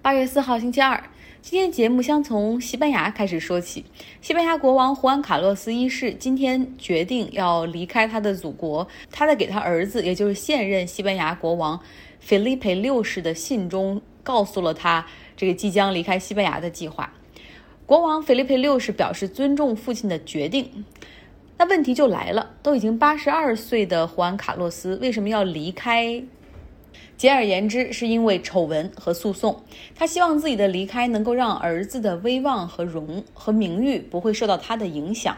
八月四号，星期二。今天节目将从西班牙开始说起。西班牙国王胡安·卡洛斯一世今天决定要离开他的祖国。他在给他儿子，也就是现任西班牙国王菲利佩六世的信中，告诉了他这个即将离开西班牙的计划。国王菲利佩六世表示尊重父亲的决定。那问题就来了，都已经八十二岁的胡安·卡洛斯为什么要离开？简而言之，是因为丑闻和诉讼。他希望自己的离开能够让儿子的威望和荣和名誉不会受到他的影响。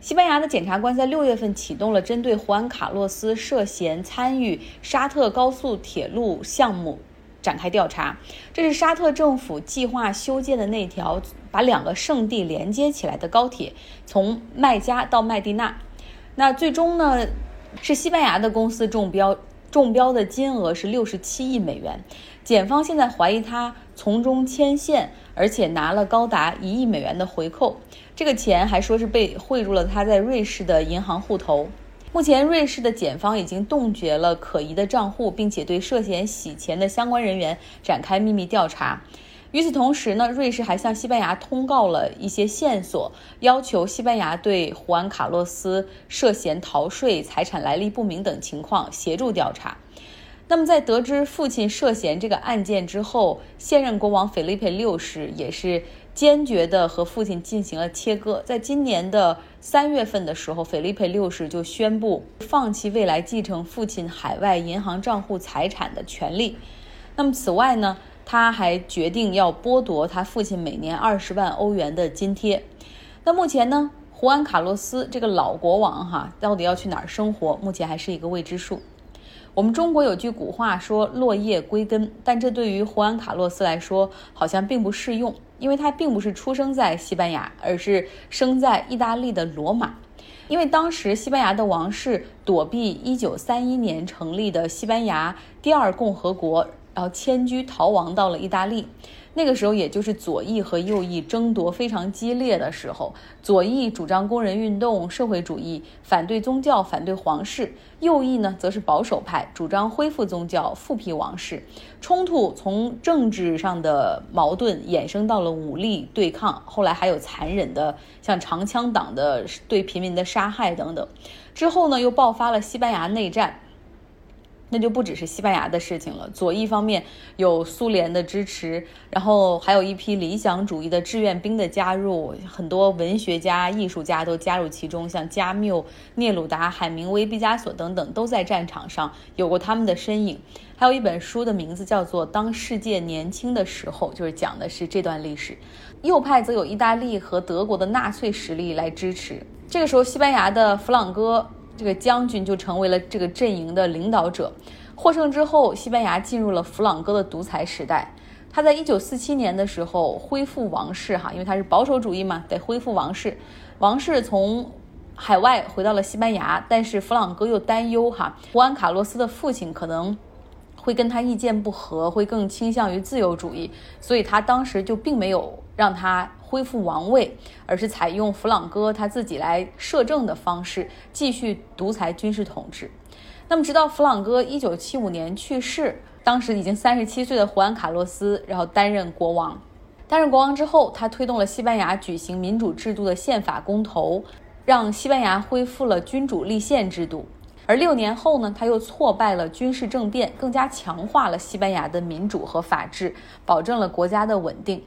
西班牙的检察官在六月份启动了针对胡安·卡洛斯涉嫌参与沙特高速铁路项目展开调查。这是沙特政府计划修建的那条把两个圣地连接起来的高铁，从麦加到麦地那。那最终呢，是西班牙的公司中标。中标的金额是六十七亿美元，检方现在怀疑他从中牵线，而且拿了高达一亿美元的回扣。这个钱还说是被汇入了他在瑞士的银行户头。目前，瑞士的检方已经冻结了可疑的账户，并且对涉嫌洗钱的相关人员展开秘密调查。与此同时呢，瑞士还向西班牙通告了一些线索，要求西班牙对胡安·卡洛斯涉嫌逃税、财产来历不明等情况协助调查。那么，在得知父亲涉嫌这个案件之后，现任国王菲利佩六世也是坚决地和父亲进行了切割。在今年的三月份的时候，菲利佩六世就宣布放弃未来继承父亲海外银行账户财产的权利。那么，此外呢？他还决定要剥夺他父亲每年二十万欧元的津贴。那目前呢，胡安·卡洛斯这个老国王哈，到底要去哪儿生活，目前还是一个未知数。我们中国有句古话说“落叶归根”，但这对于胡安·卡洛斯来说好像并不适用，因为他并不是出生在西班牙，而是生在意大利的罗马。因为当时西班牙的王室躲避一九三一年成立的西班牙第二共和国。然后迁居逃亡到了意大利，那个时候也就是左翼和右翼争夺非常激烈的时候。左翼主张工人运动、社会主义，反对宗教、反对皇室；右翼呢，则是保守派，主张恢复宗教、复辟王室。冲突从政治上的矛盾衍生到了武力对抗，后来还有残忍的像长枪党的对平民的杀害等等。之后呢，又爆发了西班牙内战。那就不只是西班牙的事情了。左翼方面有苏联的支持，然后还有一批理想主义的志愿兵的加入，很多文学家、艺术家都加入其中，像加缪、聂鲁达、海明威、毕加索等等都在战场上有过他们的身影。还有一本书的名字叫做《当世界年轻的时候》，就是讲的是这段历史。右派则有意大利和德国的纳粹实力来支持。这个时候，西班牙的弗朗哥。这个将军就成为了这个阵营的领导者。获胜之后，西班牙进入了弗朗哥的独裁时代。他在一九四七年的时候恢复王室，哈，因为他是保守主义嘛，得恢复王室。王室从海外回到了西班牙，但是弗朗哥又担忧，哈，胡安·卡洛斯的父亲可能会跟他意见不合，会更倾向于自由主义，所以他当时就并没有让他。恢复王位，而是采用弗朗哥他自己来摄政的方式，继续独裁军事统治。那么，直到弗朗哥一九七五年去世，当时已经三十七岁的胡安·卡洛斯，然后担任国王。担任国王之后，他推动了西班牙举行民主制度的宪法公投，让西班牙恢复了君主立宪制度。而六年后呢，他又挫败了军事政变，更加强化了西班牙的民主和法治，保证了国家的稳定。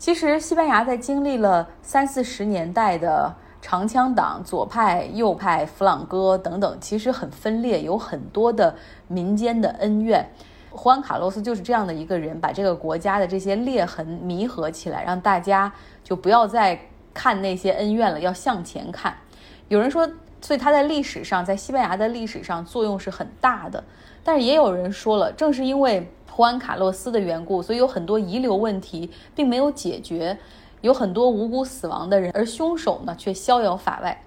其实，西班牙在经历了三四十年代的长枪党、左派、右派、弗朗哥等等，其实很分裂，有很多的民间的恩怨。胡安·卡洛斯就是这样的一个人，把这个国家的这些裂痕弥合起来，让大家就不要再看那些恩怨了，要向前看。有人说，所以他在历史上，在西班牙的历史上作用是很大的。但是也有人说了，正是因为。胡安·卡洛斯的缘故，所以有很多遗留问题并没有解决，有很多无辜死亡的人，而凶手呢却逍遥法外。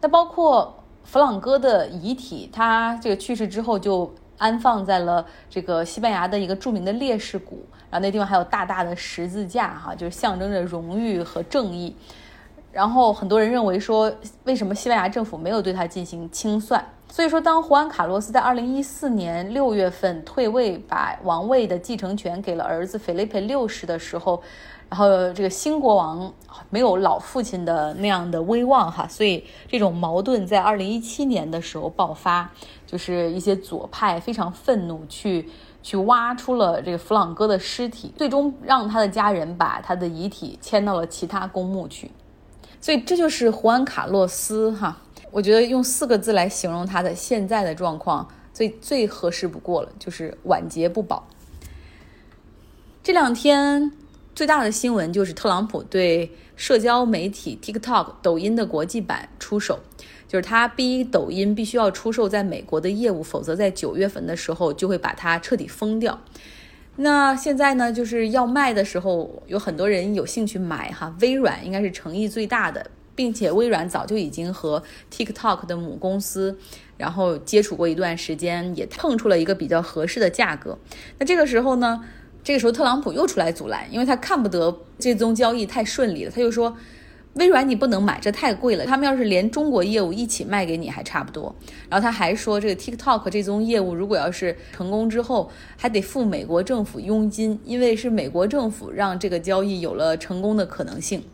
那包括弗朗哥的遗体，他这个去世之后就安放在了这个西班牙的一个著名的烈士谷，然后那地方还有大大的十字架，哈，就是象征着荣誉和正义。然后很多人认为说，为什么西班牙政府没有对他进行清算？所以说，当胡安·卡洛斯在二零一四年六月份退位，把王位的继承权给了儿子菲利佩六世的时候，然后这个新国王没有老父亲的那样的威望哈，所以这种矛盾在二零一七年的时候爆发，就是一些左派非常愤怒，去去挖出了这个弗朗哥的尸体，最终让他的家人把他的遗体迁到了其他公墓去，所以这就是胡安·卡洛斯哈。我觉得用四个字来形容他的现在的状况最最合适不过了，就是晚节不保。这两天最大的新闻就是特朗普对社交媒体 TikTok 抖音的国际版出手，就是他逼抖音必须要出售在美国的业务，否则在九月份的时候就会把它彻底封掉。那现在呢，就是要卖的时候，有很多人有兴趣买哈，微软应该是诚意最大的。并且微软早就已经和 TikTok 的母公司，然后接触过一段时间，也碰出了一个比较合适的价格。那这个时候呢，这个时候特朗普又出来阻拦，因为他看不得这宗交易太顺利了，他就说：“微软你不能买，这太贵了。他们要是连中国业务一起卖给你还差不多。”然后他还说，这个 TikTok 这宗业务如果要是成功之后，还得付美国政府佣金，因为是美国政府让这个交易有了成功的可能性。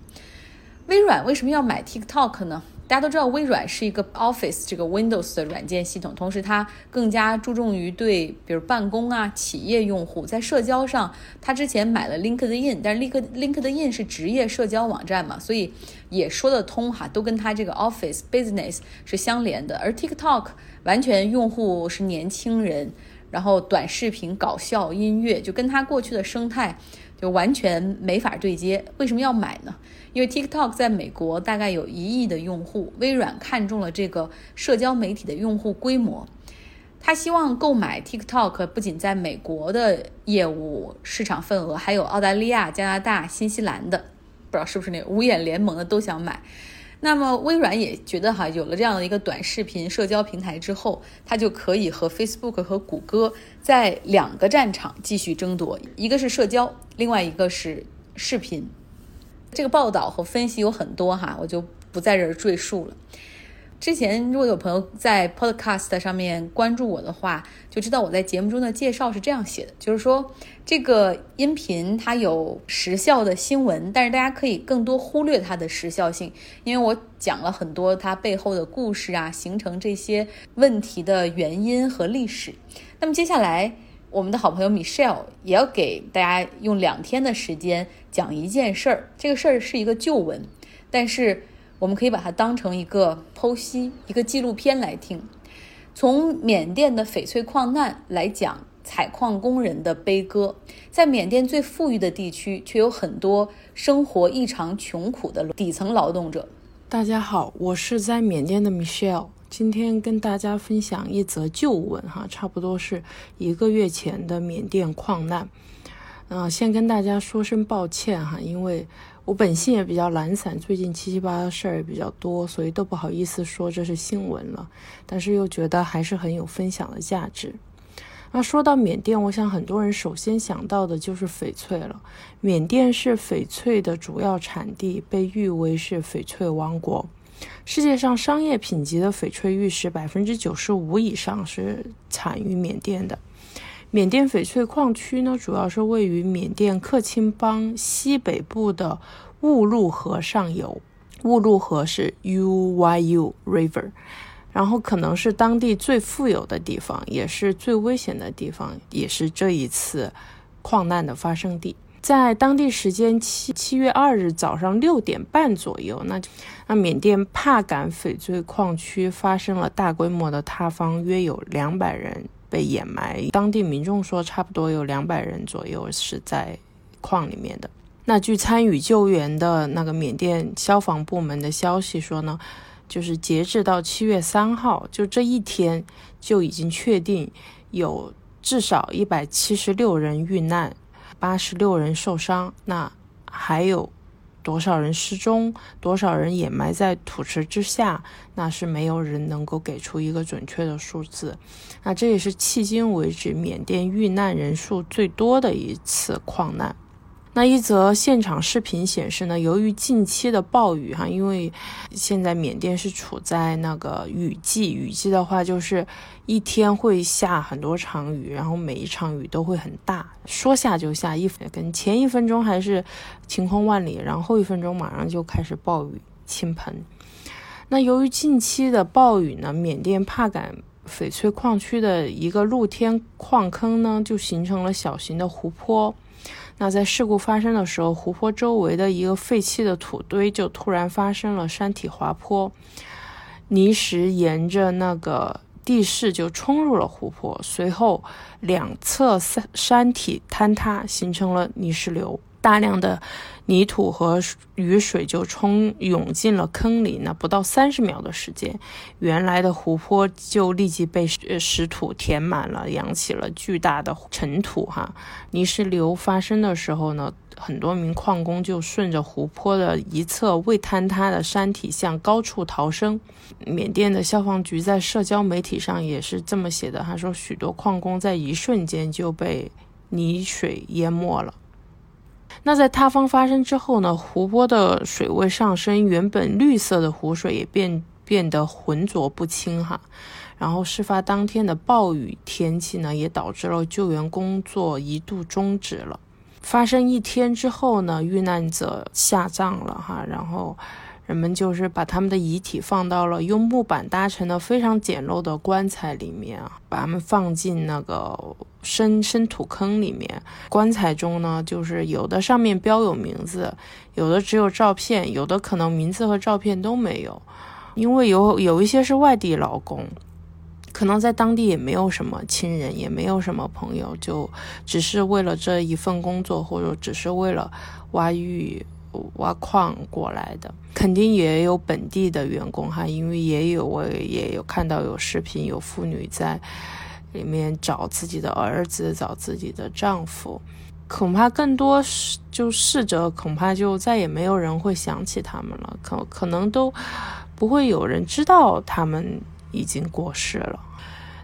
微软为什么要买 TikTok 呢？大家都知道，微软是一个 Office 这个 Windows 的软件系统，同时它更加注重于对比如办公啊、企业用户，在社交上，它之前买了 LinkedIn，但是 Link LinkedIn 是职业社交网站嘛，所以也说得通哈，都跟它这个 Office Business 是相连的。而 TikTok 完全用户是年轻人，然后短视频、搞笑、音乐，就跟它过去的生态就完全没法对接。为什么要买呢？因为 TikTok 在美国大概有一亿的用户，微软看中了这个社交媒体的用户规模，他希望购买 TikTok 不仅在美国的业务市场份额，还有澳大利亚、加拿大、新西兰的，不知道是不是那五眼联盟的都想买。那么微软也觉得哈，有了这样的一个短视频社交平台之后，它就可以和 Facebook 和谷歌在两个战场继续争夺，一个是社交，另外一个是视频。这个报道和分析有很多哈，我就不在这儿赘述了。之前如果有朋友在 Podcast 上面关注我的话，就知道我在节目中的介绍是这样写的，就是说这个音频它有时效的新闻，但是大家可以更多忽略它的时效性，因为我讲了很多它背后的故事啊，形成这些问题的原因和历史。那么接下来。我们的好朋友 Michelle 也要给大家用两天的时间讲一件事儿。这个事儿是一个旧闻，但是我们可以把它当成一个剖析、一个纪录片来听。从缅甸的翡翠矿难来讲，采矿工人的悲歌。在缅甸最富裕的地区，却有很多生活异常穷苦的底层劳动者。大家好，我是在缅甸的 Michelle。今天跟大家分享一则旧闻哈，差不多是一个月前的缅甸矿难。嗯，先跟大家说声抱歉哈，因为我本性也比较懒散，最近七七八八的事儿也比较多，所以都不好意思说这是新闻了。但是又觉得还是很有分享的价值。那说到缅甸，我想很多人首先想到的就是翡翠了。缅甸是翡翠的主要产地，被誉为是翡翠王国。世界上商业品级的翡翠玉石百分之九十五以上是产于缅甸的。缅甸翡翠矿区呢，主要是位于缅甸克钦邦西北部的兀路河上游。兀路河是 U Y U River，然后可能是当地最富有的地方，也是最危险的地方，也是这一次矿难的发生地。在当地时间七七月二日早上六点半左右，那那缅甸帕敢翡翠矿区发生了大规模的塌方，约有两百人被掩埋。当地民众说，差不多有两百人左右是在矿里面的。那据参与救援的那个缅甸消防部门的消息说呢，就是截至到七月三号，就这一天就已经确定有至少一百七十六人遇难。八十六人受伤，那还有多少人失踪？多少人掩埋在土池之下？那是没有人能够给出一个准确的数字。那这也是迄今为止缅甸遇难人数最多的一次矿难。那一则现场视频显示呢，由于近期的暴雨哈，因为现在缅甸是处在那个雨季，雨季的话就是一天会下很多场雨，然后每一场雨都会很大，说下就下，一分跟前一分钟还是晴空万里，然后后一分钟马上就开始暴雨倾盆。那由于近期的暴雨呢，缅甸帕敢翡翠矿区的一个露天矿坑呢，就形成了小型的湖泊。那在事故发生的时候，湖泊周围的一个废弃的土堆就突然发生了山体滑坡，泥石沿着那个地势就冲入了湖泊，随后两侧山山体坍塌，形成了泥石流。大量的泥土和雨水就冲涌进了坑里，那不到三十秒的时间，原来的湖泊就立即被石土填满了，扬起了巨大的尘土。哈，泥石流发生的时候呢，很多名矿工就顺着湖泊的一侧未坍塌的山体向高处逃生。缅甸的消防局在社交媒体上也是这么写的，他说许多矿工在一瞬间就被泥水淹没了。那在塌方发生之后呢？湖泊的水位上升，原本绿色的湖水也变变得浑浊不清哈。然后事发当天的暴雨天气呢，也导致了救援工作一度终止了。发生一天之后呢，遇难者下葬了哈，然后。人们就是把他们的遗体放到了用木板搭成的非常简陋的棺材里面啊，把他们放进那个深深土坑里面。棺材中呢，就是有的上面标有名字，有的只有照片，有的可能名字和照片都没有。因为有有一些是外地劳工，可能在当地也没有什么亲人，也没有什么朋友，就只是为了这一份工作，或者只是为了挖玉。挖矿过来的，肯定也有本地的员工哈，因为也有我也有看到有视频，有妇女在里面找自己的儿子，找自己的丈夫，恐怕更多是就逝者，恐怕就再也没有人会想起他们了，可可能都不会有人知道他们已经过世了。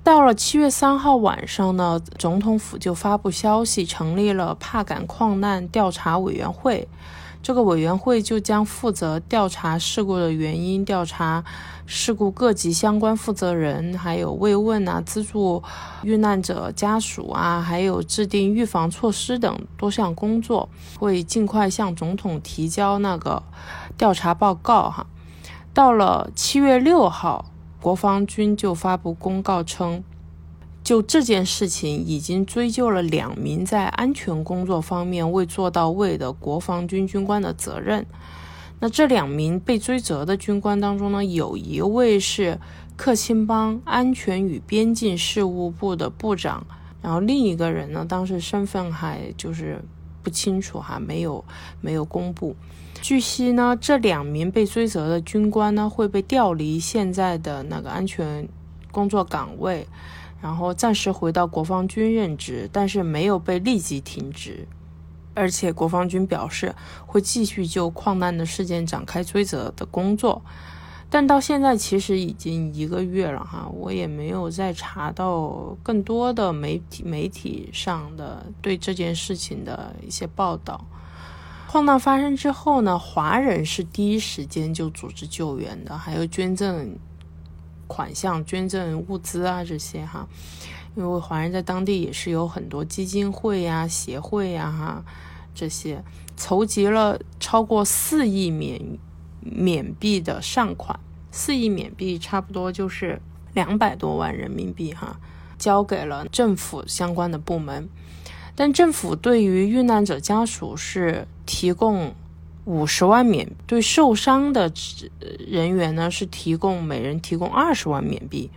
到了七月三号晚上呢，总统府就发布消息，成立了帕敢矿难调查委员会。这个委员会就将负责调查事故的原因，调查事故各级相关负责人，还有慰问啊、资助遇难者家属啊，还有制定预防措施等多项工作，会尽快向总统提交那个调查报告。哈，到了七月六号，国防军就发布公告称。就这件事情，已经追究了两名在安全工作方面未做到位的国防军军官的责任。那这两名被追责的军官当中呢，有一位是克钦邦安全与边境事务部的部长，然后另一个人呢，当时身份还就是不清楚哈，没有没有公布。据悉呢，这两名被追责的军官呢，会被调离现在的那个安全工作岗位。然后暂时回到国防军任职，但是没有被立即停职，而且国防军表示会继续就矿难的事件展开追责的工作。但到现在其实已经一个月了哈，我也没有再查到更多的媒体媒体上的对这件事情的一些报道。矿难发生之后呢，华人是第一时间就组织救援的，还有捐赠。款项捐赠物资啊，这些哈，因为华人在当地也是有很多基金会呀、协会呀哈，这些筹集了超过四亿缅缅币的善款，四亿缅币差不多就是两百多万人民币哈，交给了政府相关的部门，但政府对于遇难者家属是提供。五十万缅对受伤的人员呢是提供每人提供二十万缅币，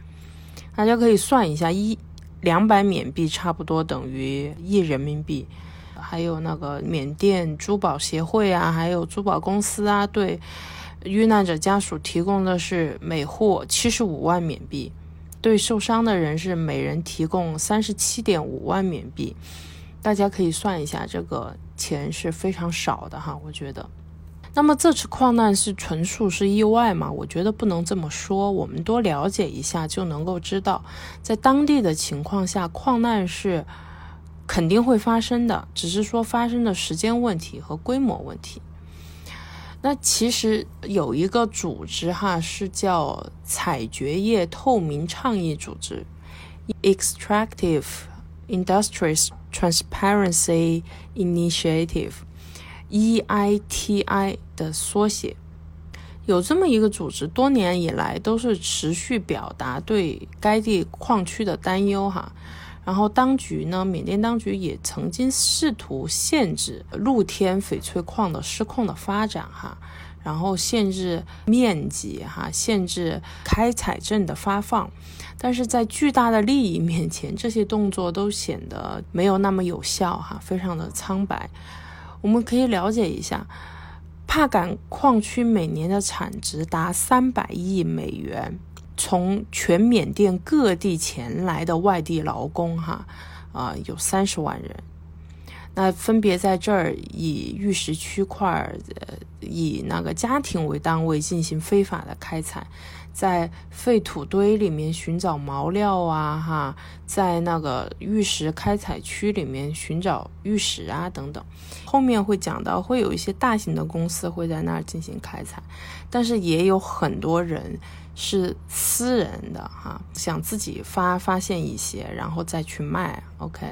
大家可以算一下，一两百缅币差不多等于一人民币。还有那个缅甸珠宝协会啊，还有珠宝公司啊，对遇难者家属提供的是每户七十五万缅币，对受伤的人是每人提供三十七点五万缅币。大家可以算一下，这个钱是非常少的哈，我觉得。那么这次矿难是纯属是意外吗？我觉得不能这么说。我们多了解一下就能够知道，在当地的情况下，矿难是肯定会发生的，只是说发生的时间问题和规模问题。那其实有一个组织哈，是叫采掘业透明倡议组织 （Extractive Industries Transparency Initiative） EITI 的缩写）。有这么一个组织，多年以来都是持续表达对该地矿区的担忧哈。然后当局呢，缅甸当局也曾经试图限制露天翡翠矿的失控的发展哈，然后限制面积哈，限制开采证的发放，但是在巨大的利益面前，这些动作都显得没有那么有效哈，非常的苍白。我们可以了解一下，帕敢矿区每年的产值达三百亿美元。从全缅甸各地前来的外地劳工，哈，啊，有三十万人。那分别在这儿以玉石区块，呃，以那个家庭为单位进行非法的开采，在废土堆里面寻找毛料啊，哈，在那个玉石开采区里面寻找玉石啊，等等。后面会讲到，会有一些大型的公司会在那儿进行开采，但是也有很多人。是私人的哈，想自己发发现一些，然后再去卖。OK，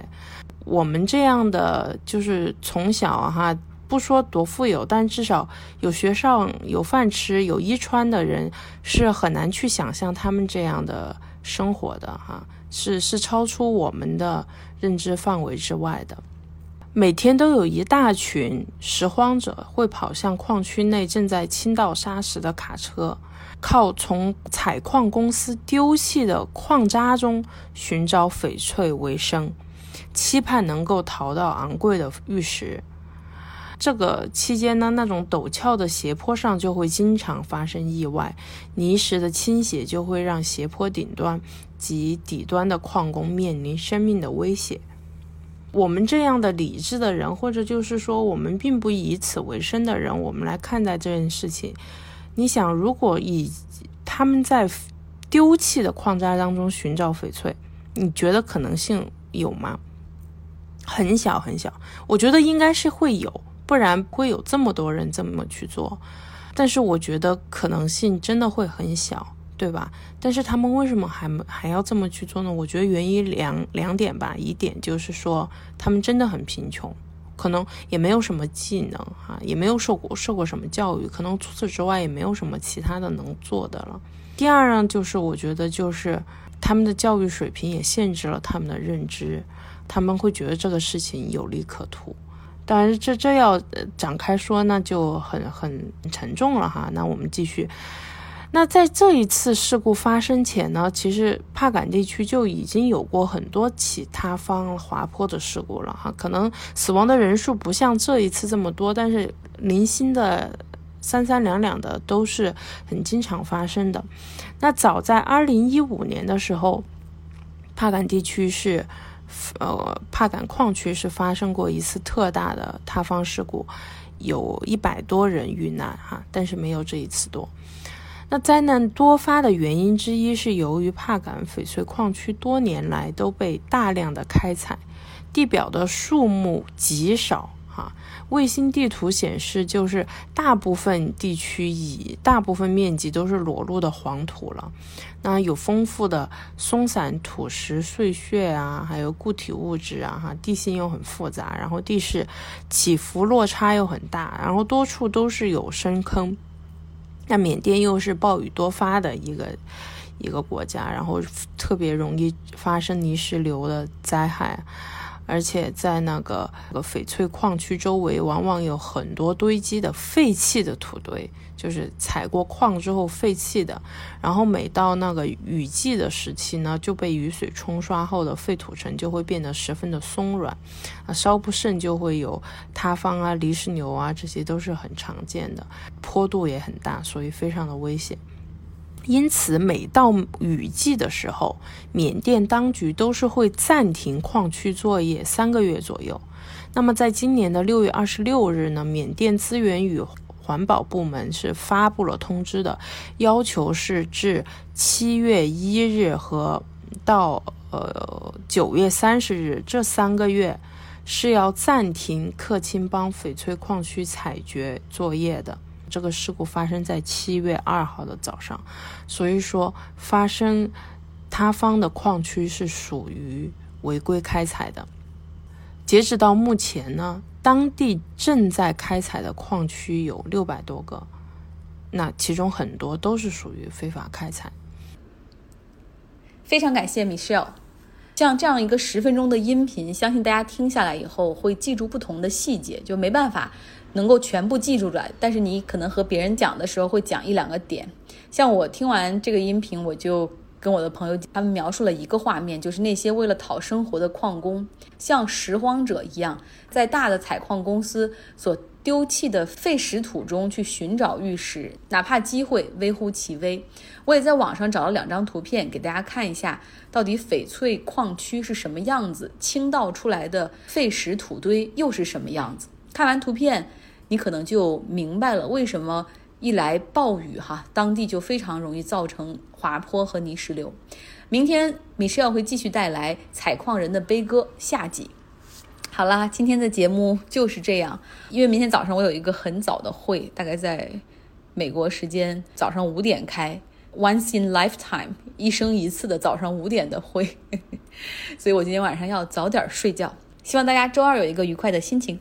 我们这样的就是从小哈，不说多富有，但至少有学上、有饭吃、有衣穿的人，是很难去想象他们这样的生活的哈，是是超出我们的认知范围之外的。每天都有一大群拾荒者会跑向矿区内正在倾倒沙石的卡车。靠从采矿公司丢弃的矿渣中寻找翡翠为生，期盼能够淘到昂贵的玉石。这个期间呢，那种陡峭的斜坡上就会经常发生意外，泥石的倾斜就会让斜坡顶端及底端的矿工面临生命的威胁。我们这样的理智的人，或者就是说我们并不以此为生的人，我们来看待这件事情。你想，如果以他们在丢弃的矿渣当中寻找翡翠，你觉得可能性有吗？很小很小，我觉得应该是会有，不然会有这么多人这么去做。但是我觉得可能性真的会很小，对吧？但是他们为什么还还要这么去做呢？我觉得原因两两点吧，一点就是说他们真的很贫穷。可能也没有什么技能哈，也没有受过受过什么教育，可能除此之外也没有什么其他的能做的了。第二呢，就是我觉得就是他们的教育水平也限制了他们的认知，他们会觉得这个事情有利可图。当然，这这要展开说，那就很很沉重了哈。那我们继续。那在这一次事故发生前呢，其实帕敢地区就已经有过很多起塌方滑坡的事故了哈。可能死亡的人数不像这一次这么多，但是零星的三三两两的都是很经常发生的。那早在二零一五年的时候，帕敢地区是呃帕敢矿区是发生过一次特大的塌方事故，有一百多人遇难哈，但是没有这一次多。那灾难多发的原因之一是由于帕敢翡翠矿区多年来都被大量的开采，地表的树木极少。卫星地图显示，就是大部分地区以大部分面积都是裸露的黄土了。那有丰富的松散土石碎屑啊，还有固体物质啊，哈，地形又很复杂，然后地势起伏落差又很大，然后多处都是有深坑。那缅甸又是暴雨多发的一个一个国家，然后特别容易发生泥石流的灾害，而且在那个翡翠矿区周围，往往有很多堆积的废弃的土堆。就是采过矿之后废弃的，然后每到那个雨季的时期呢，就被雨水冲刷后的废土层就会变得十分的松软，啊，稍不慎就会有塌方啊、泥石流啊，这些都是很常见的，坡度也很大，所以非常的危险。因此，每到雨季的时候，缅甸当局都是会暂停矿区作业三个月左右。那么，在今年的六月二十六日呢，缅甸资源与环保部门是发布了通知的，要求是至七月一日和到呃九月三十日这三个月是要暂停克钦邦翡翠矿区采掘作业的。这个事故发生在七月二号的早上，所以说发生塌方的矿区是属于违规开采的。截止到目前呢，当地正在开采的矿区有六百多个，那其中很多都是属于非法开采。非常感谢 Michelle，像这样一个十分钟的音频，相信大家听下来以后会记住不同的细节，就没办法。能够全部记住来，但是你可能和别人讲的时候会讲一两个点。像我听完这个音频，我就跟我的朋友他们描述了一个画面，就是那些为了讨生活的矿工，像拾荒者一样，在大的采矿公司所丢弃的废石土中去寻找玉石，哪怕机会微乎其微。我也在网上找了两张图片给大家看一下，到底翡翠矿区是什么样子，倾倒出来的废石土堆又是什么样子。看完图片。你可能就明白了为什么一来暴雨哈，当地就非常容易造成滑坡和泥石流。明天米歇尔会继续带来采矿人的悲歌下集。好啦，今天的节目就是这样，因为明天早上我有一个很早的会，大概在美国时间早上五点开，once in lifetime 一生一次的早上五点的会，所以我今天晚上要早点睡觉。希望大家周二有一个愉快的心情。